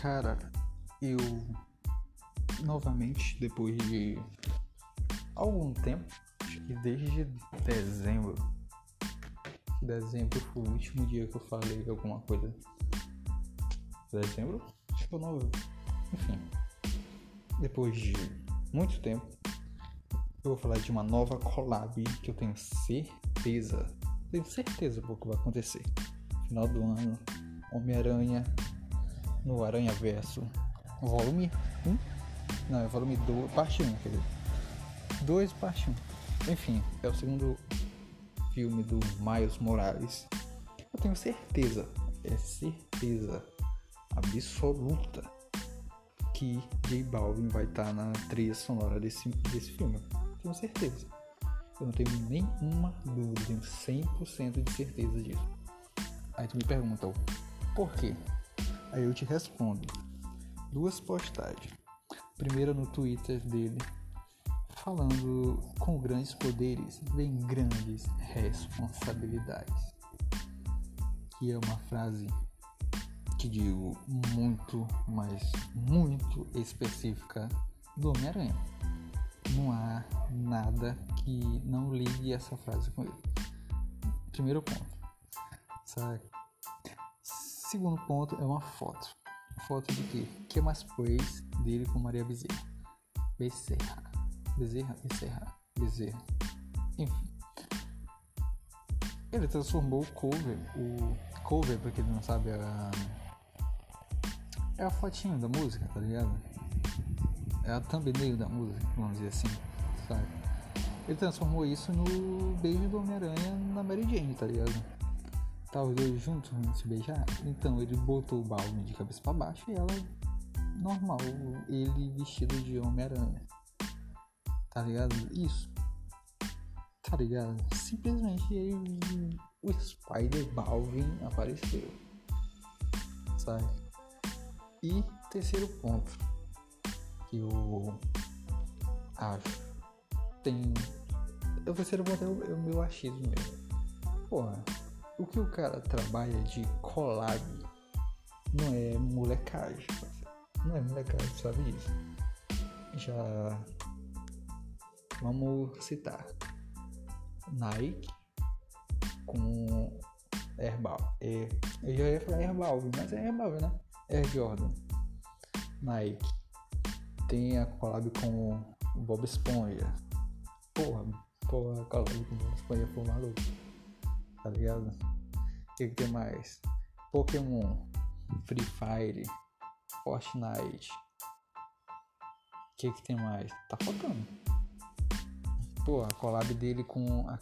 Cara, eu novamente, depois de algum tempo, acho que desde dezembro. Dezembro foi o último dia que eu falei alguma coisa. Dezembro? Acho que foi novembro. Enfim. Depois de muito tempo, eu vou falar de uma nova collab que eu tenho certeza, tenho certeza que vai acontecer. Final do ano, Homem-Aranha no Aranha Verso, volume 1? Não, é volume 2, parte 1, quer dizer. 2, parte 1. Enfim, é o segundo filme do Miles Morales. Eu tenho certeza, é certeza absoluta que J Balvin vai estar na trilha sonora desse, desse filme. Tenho certeza. Eu não tenho nenhuma dúvida, tenho 100% de certeza disso. Aí tu me pergunta, por quê? Aí eu te respondo. Duas postagens. Primeira no Twitter dele, falando com grandes poderes vem grandes responsabilidades. Que é uma frase que digo muito, mas muito específica do Homem-Aranha. Não há nada que não ligue essa frase com ele. Primeiro ponto. Sabe? Segundo ponto é uma foto. Foto de quê? Que mais praise dele com Maria Bezerra. Bezerra. Bezerra, Bezerra, Bezerra. Enfim. Ele transformou o cover, o cover, pra quem não sabe, é a, é a fotinho da música, tá ligado? É a thumbnail da música, vamos dizer assim, sabe? Ele transformou isso no beijo do Homem-Aranha na Mary Jane, tá ligado? Tá os dois juntos vão se beijar. Então ele botou o balde de cabeça para baixo e ela normal, ele vestido de Homem-Aranha. Tá ligado? Isso. Tá ligado? Simplesmente ele, o Spider Balvin apareceu. Sabe? E terceiro ponto que eu acho tem. O terceiro ponto é o, é o meu achismo mesmo. Porra, o que o cara trabalha de collab não é molecagem. Não é molecagem, sabe disso. Já Vamos citar Nike com Herbal. É, eu já ia falar Herbal, mas é Herbal, né? Air Jordan. Nike. Tem a collab com Bob Esponja. Porra, porra, a collab com Bob Esponja foi maluco. Tá ligado? O que, que tem mais? Pokémon, Free Fire, Fortnite. O que, que tem mais? Tá faltando. Pô, a collab dele com a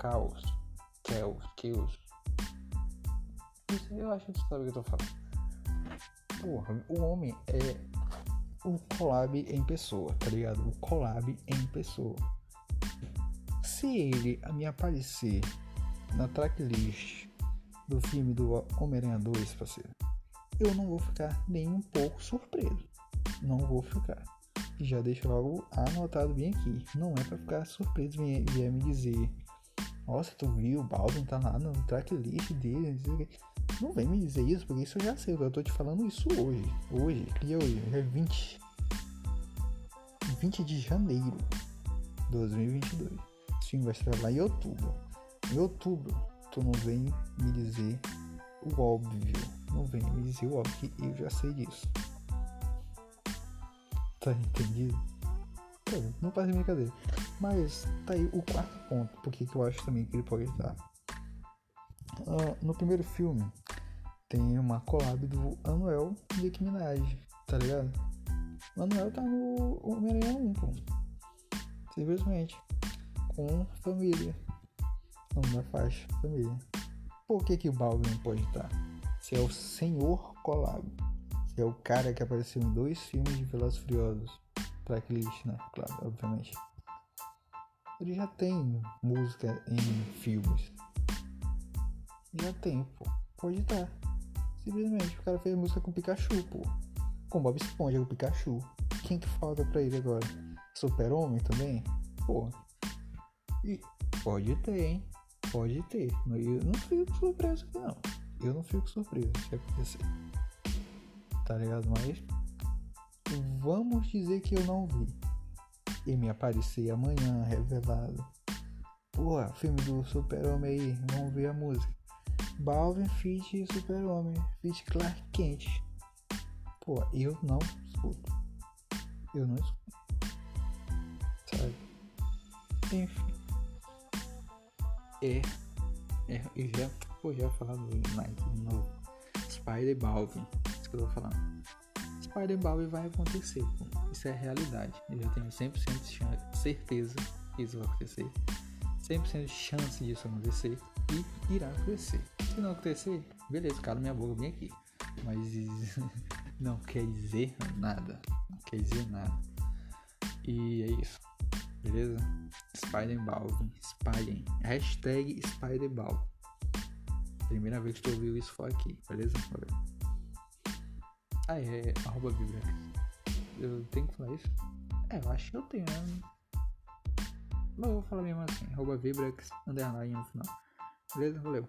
Chaos. Chaos. Chaos. Eu acho que tu sabe o que eu tô falando. Porra, o homem é o collab em pessoa, tá ligado? O collab em pessoa. Se ele me aparecer na tracklist do filme do Homem-Aranha 2, parceiro, eu não vou ficar nem um pouco surpreso. Não vou ficar já deixo logo anotado bem aqui. Não é para ficar surpreso e vier me dizer, nossa, tu viu, o Baldwin tá lá no tracklist dele, não vem me dizer isso, porque isso eu já sei, eu tô te falando isso hoje. Hoje, dia hoje? É 20. 20 de janeiro de 2022. Esse filme vai estrear lá em outubro. Em outubro, tu não vem me dizer o óbvio. Não vem me dizer o óbvio, que eu já sei disso. Tá entendido? não faz brincadeira. Mas tá aí o quarto ponto, porque que eu acho também que ele pode estar. Uh, no primeiro filme tem uma collab do Anuel e Nicki Minaj, tá ligado? O Anuel tá no Homem-Aranha 1, pô. Simplesmente. Com família. Na faixa, família. Por que que o Balvin não pode estar? Se é o senhor collab é o cara que apareceu em dois filmes de Velozes Furiosos. Tracklist, né? Claro, obviamente. Ele já tem música em filmes. Já tem, pô. Pode estar. Simplesmente o cara fez música com Pikachu, pô. Com Bob Esponja com Pikachu. Quem que falta pra ele agora? Super-Homem também? Pô. E pode ter, hein? Pode ter. Eu não fico surpreso aqui, não. Eu não fico surpreso se acontecer. tá ligado? Mas vamos dizer que eu não vi. E me aparecer amanhã revelado. Pô, filme do Super-Homem aí, vamos ver a música. Balvin Fit Super-Homem, Fit Clark Kent. Pô, eu não escuto. Eu não escuto. Sabe? Enfim. É. É, eu já, pô, já falando Nike de novo. Spider Balvin. Isso que eu tô falando. Spider Balvin vai acontecer, pô. Isso é realidade. Eu já tenho 100% de certeza que isso vai acontecer. 100% de chance disso acontecer. E irá acontecer. Se não acontecer, beleza, cala minha boca bem aqui. Mas não quer dizer nada. Não quer dizer nada. E é isso. Beleza? Spider-Balvin. Spider. Hashtag Spider-Balvin. Primeira vez que tu ouviu isso foi aqui, beleza? Ah, é. Arroba Vibra. Eu tenho que falar isso? É, eu acho que eu tenho, né? Mas eu vou falar mesmo assim. Arroba Vibrax, underline no final. Beleza? Valeu.